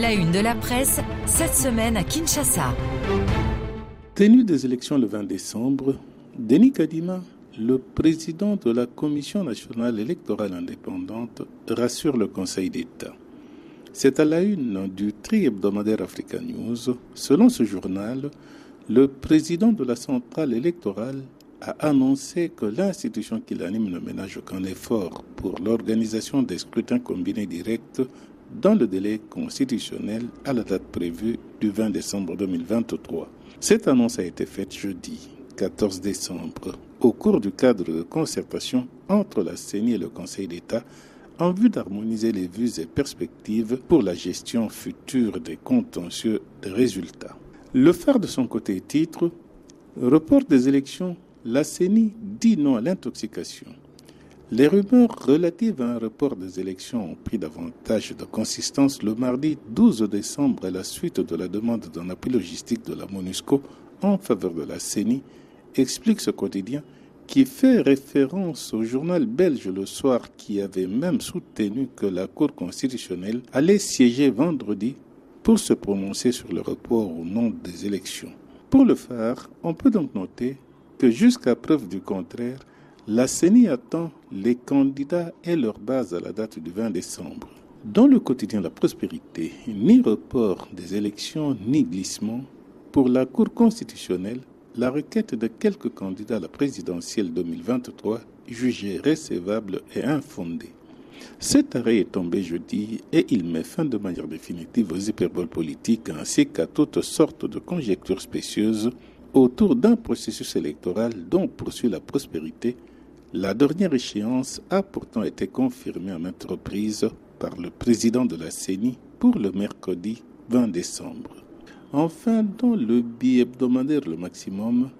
La une de la presse, cette semaine à Kinshasa. Tenue des élections le 20 décembre, Denis Kadima, le président de la Commission nationale électorale indépendante, rassure le Conseil d'État. C'est à la une du tri hebdomadaire Africa News. Selon ce journal, le président de la centrale électorale a annoncé que l'institution qui l'anime ne ménage aucun effort pour l'organisation des scrutins combinés directs dans le délai constitutionnel à la date prévue du 20 décembre 2023. Cette annonce a été faite jeudi 14 décembre au cours du cadre de concertation entre la CENI et le Conseil d'État en vue d'harmoniser les vues et perspectives pour la gestion future des contentieux des résultats. Le phare de son côté titre Report des élections la CENI dit non à l'intoxication. Les rumeurs relatives à un report des élections ont pris davantage de consistance le mardi 12 décembre à la suite de la demande d'un appui logistique de la MONUSCO en faveur de la CENI, explique ce quotidien qui fait référence au journal belge le soir qui avait même soutenu que la Cour constitutionnelle allait siéger vendredi pour se prononcer sur le report ou non des élections. Pour le faire, on peut donc noter que jusqu'à preuve du contraire, la CENI attend les candidats et leur base à la date du 20 décembre. Dans le quotidien La Prospérité, ni report des élections ni glissement, pour la Cour constitutionnelle, la requête de quelques candidats à la présidentielle 2023 jugée recevable et infondée. Cet arrêt est tombé jeudi et il met fin de manière définitive aux hyperboles politiques ainsi qu'à toutes sortes de conjectures spécieuses autour d'un processus électoral dont poursuit la prospérité, la dernière échéance a pourtant été confirmée à maintes reprises par le président de la CENI pour le mercredi 20 décembre. Enfin, dans le billet hebdomadaire Le Maximum,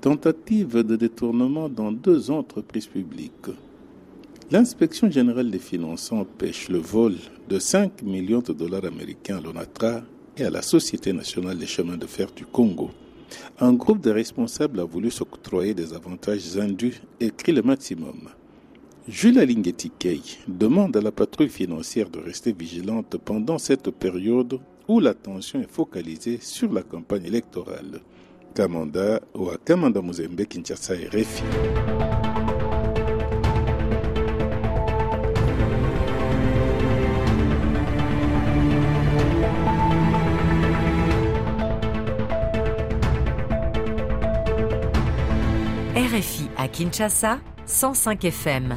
tentative de détournement dans deux entreprises publiques. L'inspection générale des finances empêche le vol de 5 millions de dollars américains à l'ONATRA et à la Société nationale des chemins de fer du Congo. Un groupe de responsables a voulu s'octroyer des avantages indus, écrit le maximum. Jules Alingueti demande à la patrouille financière de rester vigilante pendant cette période où l'attention est focalisée sur la campagne électorale. Kamanda ou Kamanda Muzembe Kinshasa et RFI à Kinshasa, 105 FM.